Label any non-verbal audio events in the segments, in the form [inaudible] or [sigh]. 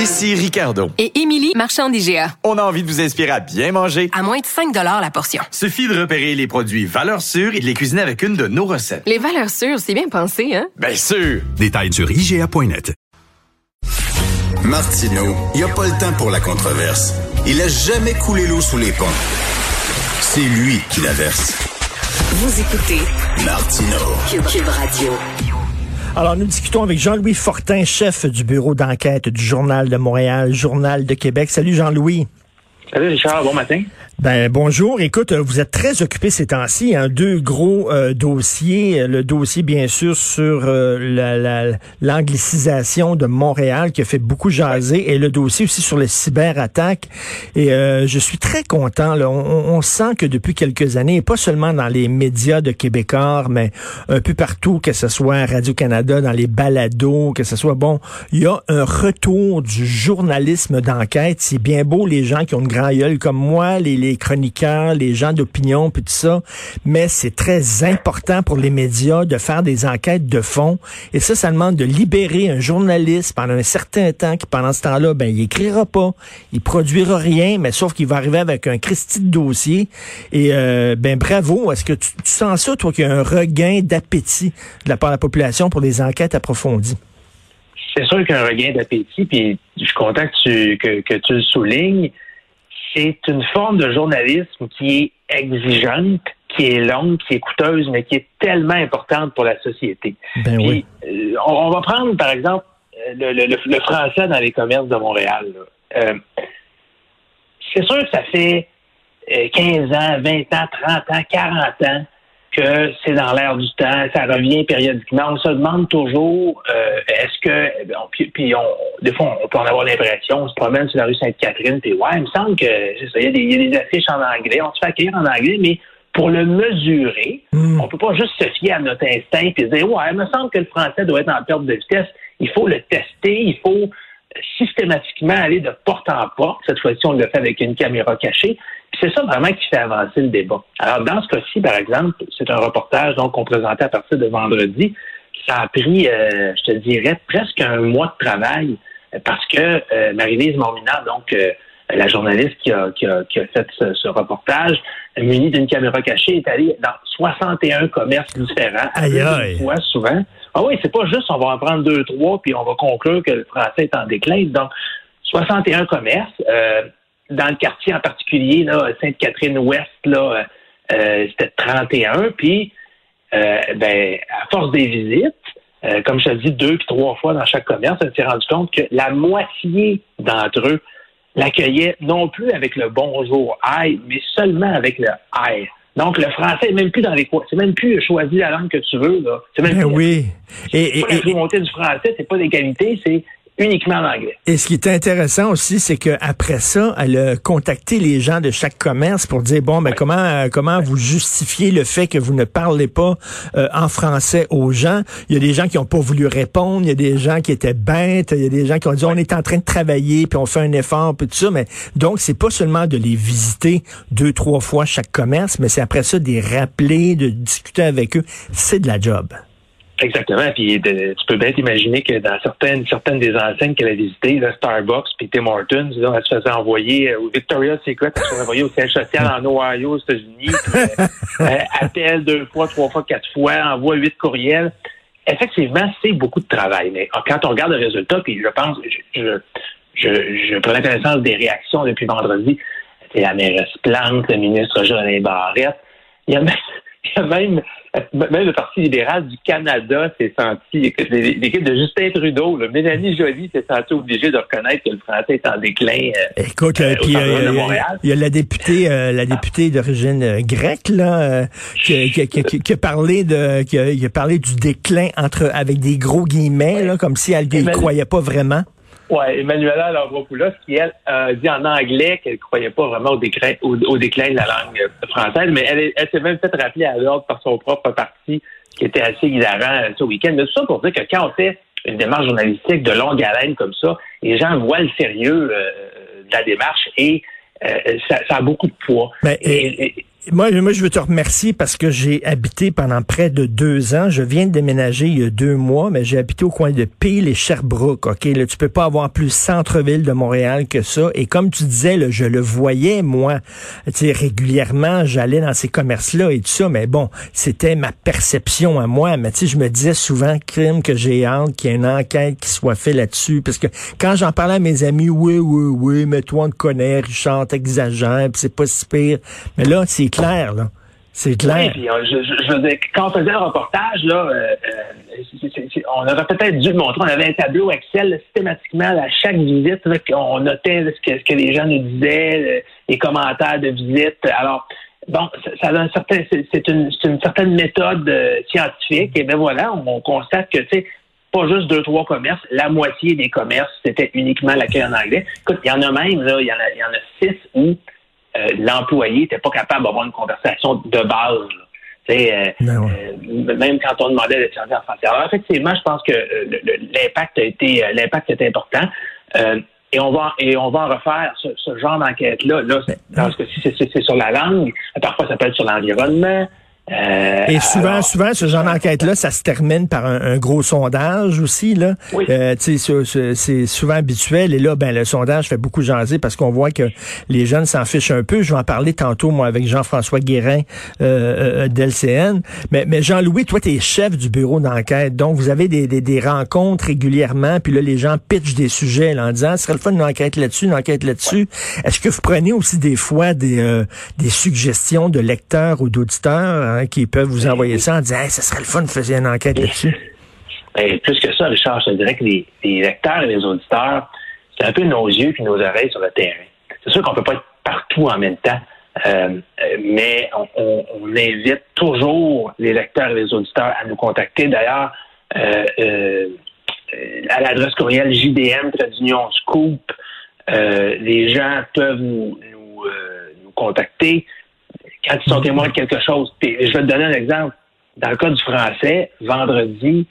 Ici Ricardo. Et Émilie, marchand d'IGA. On a envie de vous inspirer à bien manger. À moins de 5 la portion. Suffit de repérer les produits valeurs sûres et de les cuisiner avec une de nos recettes. Les valeurs sûres, c'est bien pensé, hein? Bien sûr! Détails sur IGA.net. Martineau, il n'y a pas le temps pour la controverse. Il a jamais coulé l'eau sous les ponts. C'est lui qui la verse. Vous écoutez Martineau. Cube, Radio. Alors, nous discutons avec Jean-Louis Fortin, chef du bureau d'enquête du Journal de Montréal, Journal de Québec. Salut Jean-Louis. Salut Richard, bon matin. Ben bonjour. Écoute, vous êtes très occupé ces temps-ci. Hein, deux gros euh, dossiers. Le dossier, bien sûr, sur euh, l'anglicisation de Montréal qui a fait beaucoup jaser, et le dossier aussi sur les cyberattaques. Et euh, je suis très content. On, sent que depuis quelques années, et pas seulement dans les médias de Québécois, mais un peu partout, que ce soit Radio-Canada, dans les balados, que ce soit bon, il y a un retour du journalisme d'enquête. C'est bien beau les gens qui ont une grand gueule comme moi, les chroniqueurs, les gens d'opinion, puis tout ça, mais c'est très important pour les médias de faire des enquêtes de fond. Et ça, ça demande de libérer un journaliste pendant un certain temps qui, pendant ce temps-là, ben, il écrira pas, il produira rien, mais sauf qu'il va arriver avec un Christy de dossier. Et euh, ben bravo. Est-ce que tu, sens ça, toi, qu'il y a un regain d'appétit de la part de la population pour des enquêtes approfondies? C'est sûr qu'il y a un regain d'appétit, puis je suis content que tu le soulignes c'est une forme de journalisme qui est exigeante, qui est longue, qui est coûteuse, mais qui est tellement importante pour la société. Ben oui. Euh, on, va prendre, par exemple, le, le, français dans les commerces de Montréal. Euh, c'est sûr que ça fait 15 euh, ans, 20 ans, 30 ans, 40 ans que c'est dans l'air du temps, ça revient périodiquement. On se demande toujours, euh, est-ce que, puis, on, des fois, on peut en avoir l'impression, on se promène sur la rue Sainte-Catherine, puis ouais, il me semble que ça, il y, a des, il y a des affiches en anglais, on se fait accueillir en anglais, mais pour le mesurer, hmm. on peut pas juste se fier à notre instinct et dire, ouais, il me semble que le français doit être en perte de vitesse. Il faut le tester, il faut systématiquement aller de porte en porte. Cette fois-ci, on le fait avec une caméra cachée c'est ça vraiment qui fait avancer le débat. Alors, dans ce cas-ci, par exemple, c'est un reportage donc qu'on présentait à partir de vendredi. Ça a pris, euh, je te dirais, presque un mois de travail euh, parce que euh, Marie-Lise Mormina, donc la journaliste qui a, qui a, qui a fait ce, reportage, munie d'une caméra cachée, est allée dans 61 commerces différents. Aïe, aïe. Fois, souvent. Ah oui, c'est pas juste on va en prendre deux, trois, puis on va conclure que le français est en déclin. Donc, 61 commerces. Euh, dans le quartier en particulier, Sainte-Catherine-Ouest, là, euh, c'était 31. Puis, euh, ben, à force des visites, euh, comme je te dis, deux puis trois fois dans chaque commerce, on s'est rendu compte que la moitié d'entre eux l'accueillaient non plus avec le bonjour aïe, mais seulement avec le aïe. Donc, le français n'est même plus dans les coins. C'est même plus choisir la langue que tu veux. Là. C'est même ben plus, oui. Et, pas la montée du français, c'est pas qualités, c'est uniquement en anglais. Et ce qui est intéressant aussi, c'est qu'après ça, elle a contacté les gens de chaque commerce pour dire bon, ben comment euh, comment vous justifiez le fait que vous ne parlez pas euh, en français aux gens? Il y a des gens qui n'ont pas voulu répondre, il y a des gens qui étaient bêtes, il y a des gens qui ont dit on est en train de travailler puis on fait un effort puis tout ça. Mais donc c'est pas seulement de les visiter deux trois fois chaque commerce, mais c'est après ça de les rappeler, de discuter avec eux. C'est de la job. Exactement. Puis tu peux bien t'imaginer que dans certaines certaines des enseignes qu'elle a visitées, là, Starbucks puis Tim Hortons, là, elle se faisait envoyer au euh, Victoria's Secret, elle se faisait envoyer au siège social en Ohio, aux États-Unis. euh, [laughs] euh appelle deux fois, trois fois, quatre fois, envoie huit courriels. Effectivement, c'est beaucoup de travail. Mais quand on regarde le résultat, puis je pense, je, je, je, je prends connaissance des réactions depuis vendredi. C'est la mairesse Plante, le ministre Jean Barrette. Il y a même, il y a [laughs] même même le Parti libéral du Canada s'est senti, l'équipe de Justin Trudeau, Mélanie Joly s'est sentie obligée de reconnaître que le français est en déclin. Euh, Écoute, euh, puis euh, il y a la députée, la députée d'origine grecque là, qui, qui, qui, qui, a parlé de, qui a, parlé du déclin entre avec des gros guillemets là, comme si elle ne croyait pas vraiment. Oui, Emmanuela Lavropoulos, qui, elle, a dit en anglais qu'elle ne croyait pas vraiment au déclin, au, déclin de la langue française, mais elle, elle s'est même fait rappeler à l'ordre par son propre parti, qui était assez hilarant ce week-end. Mais tout ça pour dire que quand on fait une démarche journalistique de longue haleine comme ça, les gens voient le sérieux euh, de la démarche et euh, ça, a beaucoup de poids. et, moi, moi, je veux te remercier parce que j'ai habité pendant près de deux ans. Je viens de déménager il y a deux mois, mais j'ai habité au coin de Peel et Sherbrooke. Ok, là, tu peux pas avoir plus centre-ville de Montréal que ça. Et comme tu disais, là, je le voyais moi, tu sais, régulièrement, j'allais dans ces commerces-là et tout ça. Mais bon, c'était ma perception à moi. Mais tu sais, je me disais souvent, crime, que j'ai hâte qu'il y ait une enquête qui soit faite là-dessus, parce que quand j'en parlais à mes amis, oui, oui, oui, mais toi on te connaît, Richard, t'exagères, puis c'est pas si pire. Mais là, c'est clair, là. C'est clair. Oui, puis, euh, je, je, je veux dire, quand on faisait le reportage, là, euh, euh, on aurait peut-être dû le montrer. On avait un tableau Excel là, systématiquement à chaque visite. là, on notait là, ce, que, ce que les gens nous disaient, le- les commentaires de visite. Alors, bon, ça, ça a un certain, c'est une, certaine méthode euh, scientifique. Et bien voilà, on, on constate que, tu sais, pas juste deux, trois commerces, la moitié des commerces, c'était uniquement l'accueil en anglais. Écoute, il y en a même, là, il y en a, il y en a six où euh, l'employé n'était pas capable d'avoir une conversation de base. euh, Ben ouais. euh, même quand on demandait de servir en français. Alors effectivement, je pense que euh, l'impact a été l'impact est important. Euh, et on va et on va en refaire ce, ce genre d'enquête là. Là, c'est- parce que si c'est sur la langue, parfois ça peut être sur l'environnement. Euh, Et souvent, alors- souvent, ce genre d'enquête-là, ça se termine par un, un gros sondage aussi. Là. Oui. Euh, c'est souvent habituel. Et là, ben, le sondage fait beaucoup jaser parce qu'on voit que les jeunes s'en fichent un peu. Je vais en parler tantôt, moi, avec Jean-François Guérin euh, euh, d'LCN. Mais, mais Jean-Louis, toi, tu es chef du bureau d'enquête. Donc, vous avez des, des, des rencontres régulièrement. Puis là, les gens pitchent des sujets là, en disant, ce serait le fun une enquête là-dessus, une enquête là-dessus. Est-ce que vous prenez aussi des fois des, euh, des suggestions de lecteurs ou d'auditeurs hein, qui peuvent vous envoyer ça en disant, hey, ce serait le fun de faire une enquête là-dessus? [laughs] Ben, plus que ça, Richard, je te dirais que les, les lecteurs et les auditeurs, c'est un peu nos yeux puis nos oreilles sur le terrain. C'est sûr qu'on peut pas être partout en même temps, euh, mais on, on- on invite toujours les lecteurs et les auditeurs à nous contacter. D'ailleurs, euh, euh, à l'adresse courriel JDM, Scoop, les gens peuvent nous, nous, nous contacter quand ils sont témoins de quelque chose. Puis, je vais te donner un exemple. Dans le cas du français, vendredi,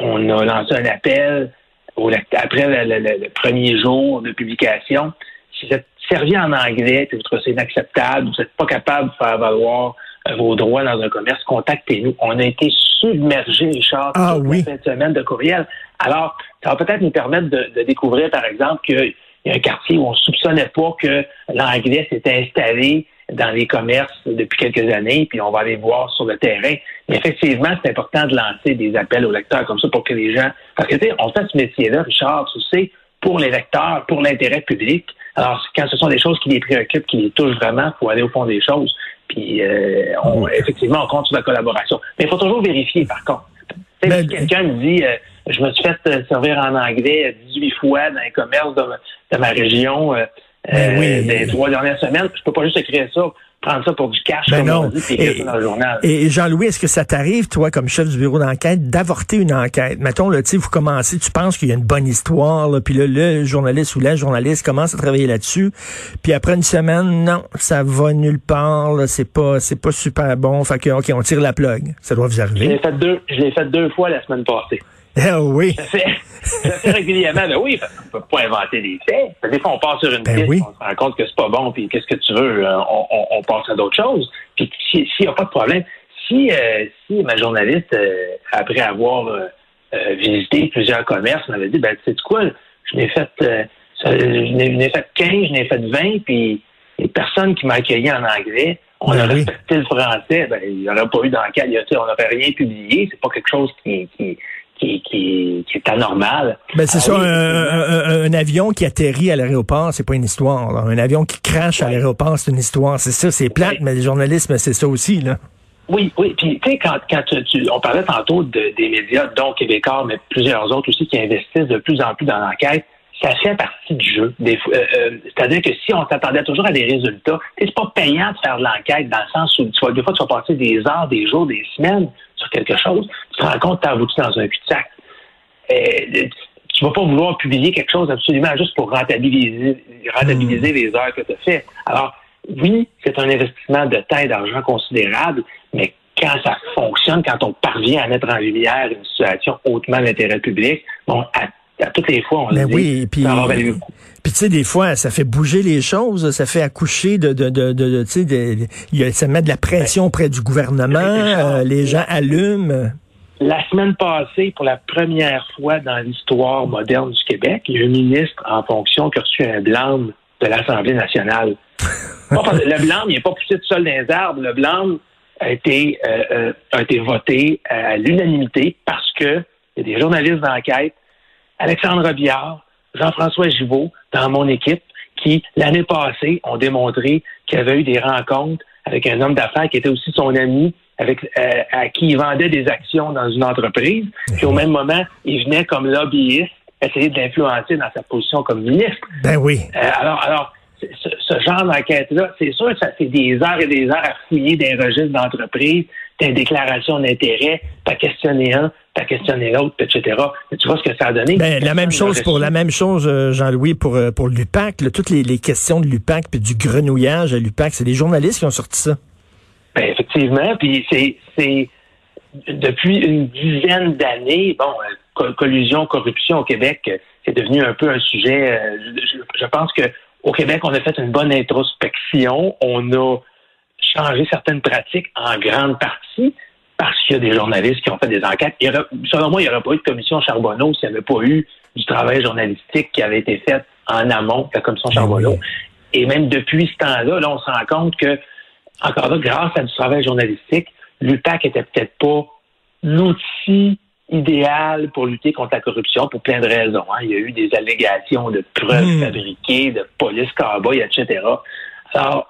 on a lancé un appel au après le, le- le- le premier jour de publication. Si vous êtes servi en anglais et vous trouvez ça inacceptable, vous n'êtes pas capable de faire valoir euh, vos droits dans un commerce, contactez-nous. On a été submergés, Richard, Ah oui. de semaine de courriel. Alors, ça va peut-être nous permettre de, de découvrir, par exemple, qu'il y a un quartier où on ne soupçonnait pas que l'anglais s'était installé dans les commerces depuis quelques années, puis on va aller voir sur le terrain. Mais effectivement, c'est important de lancer des appels aux lecteurs comme ça pour que les gens... Parce que, tu sais, on fait ce métier-là, Richard, tu sais, pour les lecteurs, pour l'intérêt public. Alors, quand ce sont des choses qui les préoccupent, qui les touchent vraiment, il faut aller au fond des choses. Puis, euh, on- effectivement, on compte sur la collaboration. Mais il faut toujours vérifier, par contre. Tu sais, Ben, si quelqu'un me dit, euh, je me suis fait euh, servir en anglais 18 fois dans les commerces de, ma- de ma région euh, Ben euh, oui. des trois dernières semaines, je peux pas juste écrire ça, prendre ça pour du cash, Ben comme non. on dit, puis écrire Et- ça dans le journal. Et Jean-Louis, est-ce que ça t'arrive, toi, comme chef du bureau d'enquête, d'avorter une enquête? Mettons, là, vous commencez, tu penses qu'il y a une bonne histoire, là, puis là, le journaliste ou la journaliste commence à travailler là-dessus, puis après une semaine, non, ça va nulle part, là, c'est pas, c'est pas super bon, fait que, OK, on tire la plug. Ça doit vous Je l'ai arriver. fait deux, je l'ai fait deux fois la semaine passée. Ah oui. Je le fais régulièrement. Ben oui, qu'on peut pas inventer des faits. Des fois, on part sur une Ben piste, oui. on se rend compte que c'est pas bon, puis qu'est-ce que tu veux, euh, on, on, on passe à d'autres choses. Puis si- s'il n'y a pas de problème, si, euh, si ma journaliste, euh, après avoir euh, visité plusieurs commerces, m'avait dit, ben tu sais quoi, je n'ai fait, ça- je n'ai fait 15, je n'ai fait 20, puis les personnes qui m'ont accueilli en anglais, on Ben a oui. respecté le français, ben, il n'y aurait pas eu d'enquête, on n'aurait rien publié, c'est pas quelque chose qui, qui, qui, qui, qui est anormal. Ben, c'est Ah ça, un, un- un- un avion qui atterrit à l'aéroport, c'est pas une histoire. là. Un avion qui crache à l'aéroport, c'est une histoire. C'est ça, c'est plate, mais le journalisme, c'est ça aussi, là. Oui, oui. Puis, tu sais, quand, quand tu, tu- on parlait tantôt de- des médias, dont Québécois, mais plusieurs autres aussi qui investissent de plus en plus dans l'enquête, ça fait partie du jeu. Euh, euh, C'est-à-dire que si on s'attendait toujours à des résultats, c'est pas payant de faire de l'enquête dans le sens où tu vas, des fois, tu vas passer des heures, des jours, des semaines sur quelque chose, tu te rends compte que tu dans un cul-de-sac? Euh, tu vas pas vouloir publier quelque chose absolument juste pour rentabiliser, rentabiliser les heures que tu as fait. Alors, oui, c'est un investissement de temps et d'argent considérable, mais quand ça fonctionne, quand on parvient à mettre en lumière une situation hautement d'intérêt public, bon, à, à toutes les fois, on Ben le dit, oui, puis ça va puis tu sais des fois ça fait bouger les choses, ça fait accoucher de de de, de, de- tu sais ça met de la pression auprès du gouvernement, euh, les gens allument. La semaine passée, pour la première fois dans l'histoire moderne du Québec, il y a un ministre en fonction qui a reçu un blâme de l'Assemblée nationale. [laughs] Le blâme, il n'est pas poussé tout seul dans les arbres. Le blâme a été, euh, euh, a été voté à l'unanimité parce que il y a des journalistes d'enquête, Alexandre Biard, Jean-François Gibault, dans mon équipe, qui, l'année passée, ont démontré qu'il y avait eu des rencontres avec un homme d'affaires qui était aussi son ami, avec euh, à qui il vendait des actions dans une entreprise. Puis au même moment, il venait comme lobbyiste essayer de l'influencer dans sa position comme ministre. Ben oui. Euh, alors, alors ce, ce genre d'enquête-là, c'est sûr que ça fait des heures et des heures à fouiller des registres d'entreprise, des déclarations d'intérêt, t'as questionné un, t'as questionné l'autre, etc. Tu vois ce que ça a donné? Ben, la même chose pour la même chose, euh, Jean-Louis, pour euh, pour l'UPAC. là, Toutes les, les questions de l'UPAC puis du grenouillage à l'UPAC, c'est des journalistes qui ont sorti ça. Ben, effectivement, puis c'est c'est depuis une dizaine d'années, bon, euh, co- collusion, corruption au Québec, c'est devenu un peu un sujet. je, je pense que au Québec, on a fait une bonne introspection, on a changé certaines pratiques en grande partie parce qu'il y a des journalistes qui ont fait des enquêtes. Il y aurait- selon moi, il n'y aurait pas eu de commission Charbonneau s'il n'y avait pas eu du travail journalistique qui avait été fait en amont de la commission Charbonneau. Et même depuis ce temps-là, là, on se rend compte que, encore là, grâce à du travail journalistique, l'UPAC était peut-être pas l'outil idéal pour lutter contre la corruption pour plein de raisons. hein. Il y a eu des allégations de preuves Hmm. fabriquées, de police cowboy, etc. Alors,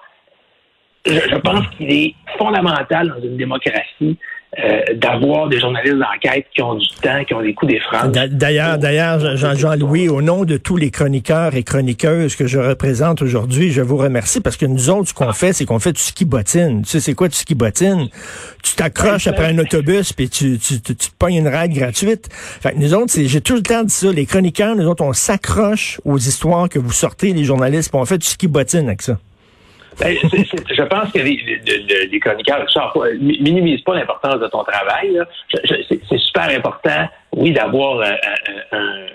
je, je pense qu'il est fondamental dans une démocratie euh, d'avoir des journalistes d'enquête qui ont du temps, qui ont des coups des. D'a- D'ailleurs, d'ailleurs, Jean- Jean-Louis, au nom de tous les chroniqueurs et chroniqueuses que je représente aujourd'hui, je vous remercie parce que nous autres, ce qu'on fait, c'est qu'on fait du ski bottine. Tu sais, c'est quoi du ski bottine? Tu t'accroches après un autobus puis tu, tu, tu, tu te pognes une ride gratuite. Fait que nous autres, c'est, j'ai tout le temps dit ça, les chroniqueurs, nous autres, on s'accroche aux histoires que vous sortez, les journalistes, puis on fait du ski bottine avec ça. Ben, c'est- je pense que les, les, les- chroniqueurs euh, mi- minimisent pas l'importance de ton travail. c'est- super important, oui, d'avoir euh, un-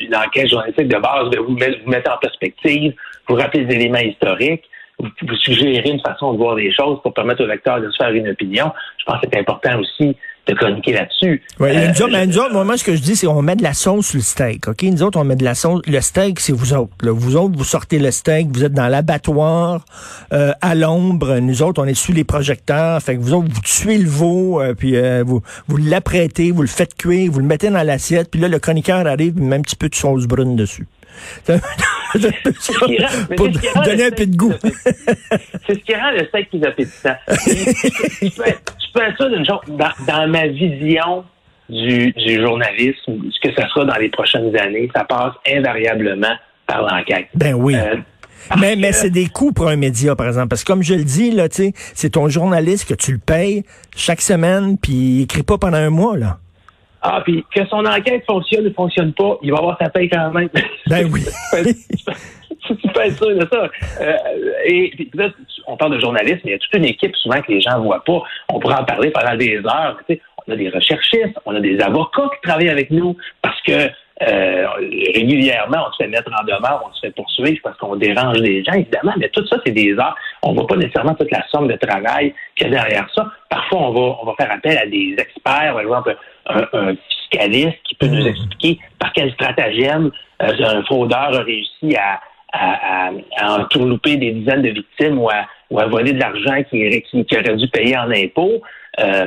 une enquête journalistique de base, de vous, mettre- vous mettre en perspective, vous rappeler des éléments historiques, vous, vous suggérer une façon de voir les choses pour permettre au lecteur de se faire une opinion. Je pense que c'est important aussi de chroniquer là-dessus. Ouais, Euh, nous autres, nous autres, moi, ce que je dis, c'est on met de la sauce sur le steak, OK? Nous autres, on met de la sauce. Le steak, c'est vous autres. là. Vous autres, vous sortez le steak, vous êtes dans l'abattoir, euh, à l'ombre. Nous autres, on est sous les projecteurs. Fait que vous autres, vous tuez le veau, euh, puis euh, vous, vous l'apprêtez, vous le faites cuire, vous le mettez dans l'assiette, puis là, le chroniqueur arrive, il met un petit peu de sauce brune dessus. [laughs] C'est un peu ça, ce qui rend- mais pour donner un peu de goût. C'est ce qui rend le steak plus appétissant. tu, peux, tu peux être sûr d'une chose, dans, dans ma vision du, du journalisme, ce que ça sera dans les prochaines années, ça passe invariablement par l'enquête. Ben oui. Euh, Mais, mais c'est des coûts pour un média, par exemple. Parce que comme je le dis, là, c'est ton journaliste que tu le payes chaque semaine, puis il écrit pas pendant un mois, là. Ah, puis que son enquête fonctionne ou fonctionne pas, il va avoir sa paye quand même. [laughs] Ben oui. [laughs] tu peux être sûr de ça. Euh, et puis là, on parle de journalisme, mais il y a toute une équipe souvent que les gens ne voient pas. On pourra en parler pendant des heures. Tu sais, on a des recherchistes, on a des avocats qui travaillent avec nous parce que euh, régulièrement, on se fait mettre en demeure, on se fait poursuivre parce qu'on dérange les gens, évidemment, mais tout ça, c'est des heures. On ne voit pas nécessairement toute la somme de travail qu'il y a derrière ça. Parfois, on va, on va faire appel à des experts, par exemple, un, un fiscaliste qui peut nous expliquer par quel stratagème euh, un fraudeur a réussi à, à, à, à entourlouper des dizaines de victimes ou à, ou à voler de l'argent qui, qui, qui aurait dû payer en impôts. Euh,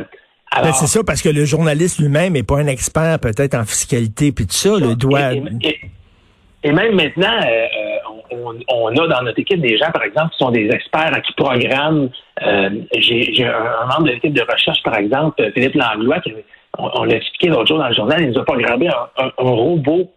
Ben, c'est ça, parce que le journaliste lui-même n'est pas un expert peut-être en fiscalité, puis tout ça, le doit... Et, et- et même maintenant, euh, euh, on, on a dans notre équipe des gens, par exemple, qui sont des experts qui programment. Euh, J'ai un, membre de l'équipe de recherche, par exemple, Philippe Langlois, qui, on, on l'a expliqué l'autre jour dans le journal, il nous a programmé un, un- un robot,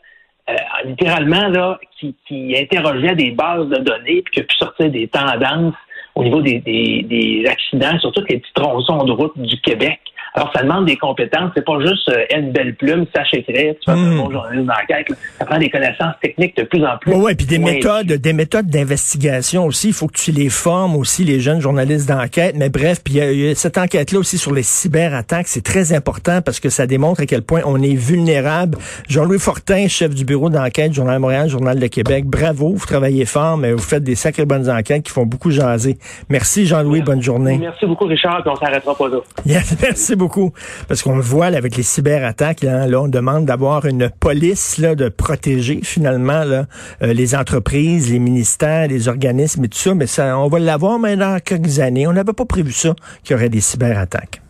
euh, littéralement, là, qui, qui interrogeait des bases de données puis qui a pu sortir des tendances au niveau des, des, des accidents sur tous les petits tronçons de route du Québec Alors, ça demande des compétences. C'est pas juste euh, une belle plume, sache écrire, tu vas faire un bon journalisme d'enquête. Ça prend des connaissances techniques de plus en plus. Ouais, ouais, puis des Ouais. méthodes, des méthodes d'investigation aussi. Il faut que tu les formes aussi, les jeunes journalistes d'enquête. Mais bref, puis cette enquête-là aussi sur les cyberattaques, c'est très important parce que ça démontre à quel point on est vulnérable. Jean-Louis Fortin, chef du bureau d'enquête, Journal de Montréal, Journal de Québec. Bravo, vous travaillez fort, mais vous faites des sacrées bonnes enquêtes qui font beaucoup jaser. Merci Jean-Louis, bonne journée. Merci beaucoup, Richard, on s'arrêtera pas là. Yes, [laughs] merci beaucoup. Parce qu'on le voit avec les cyberattaques, là, là, on demande d'avoir une police là, de protéger finalement là, euh, les entreprises, les ministères, les organismes et tout ça. Mais ça, on va l'avoir mais dans quelques années. On n'avait pas prévu ça qu'il y aurait des cyberattaques.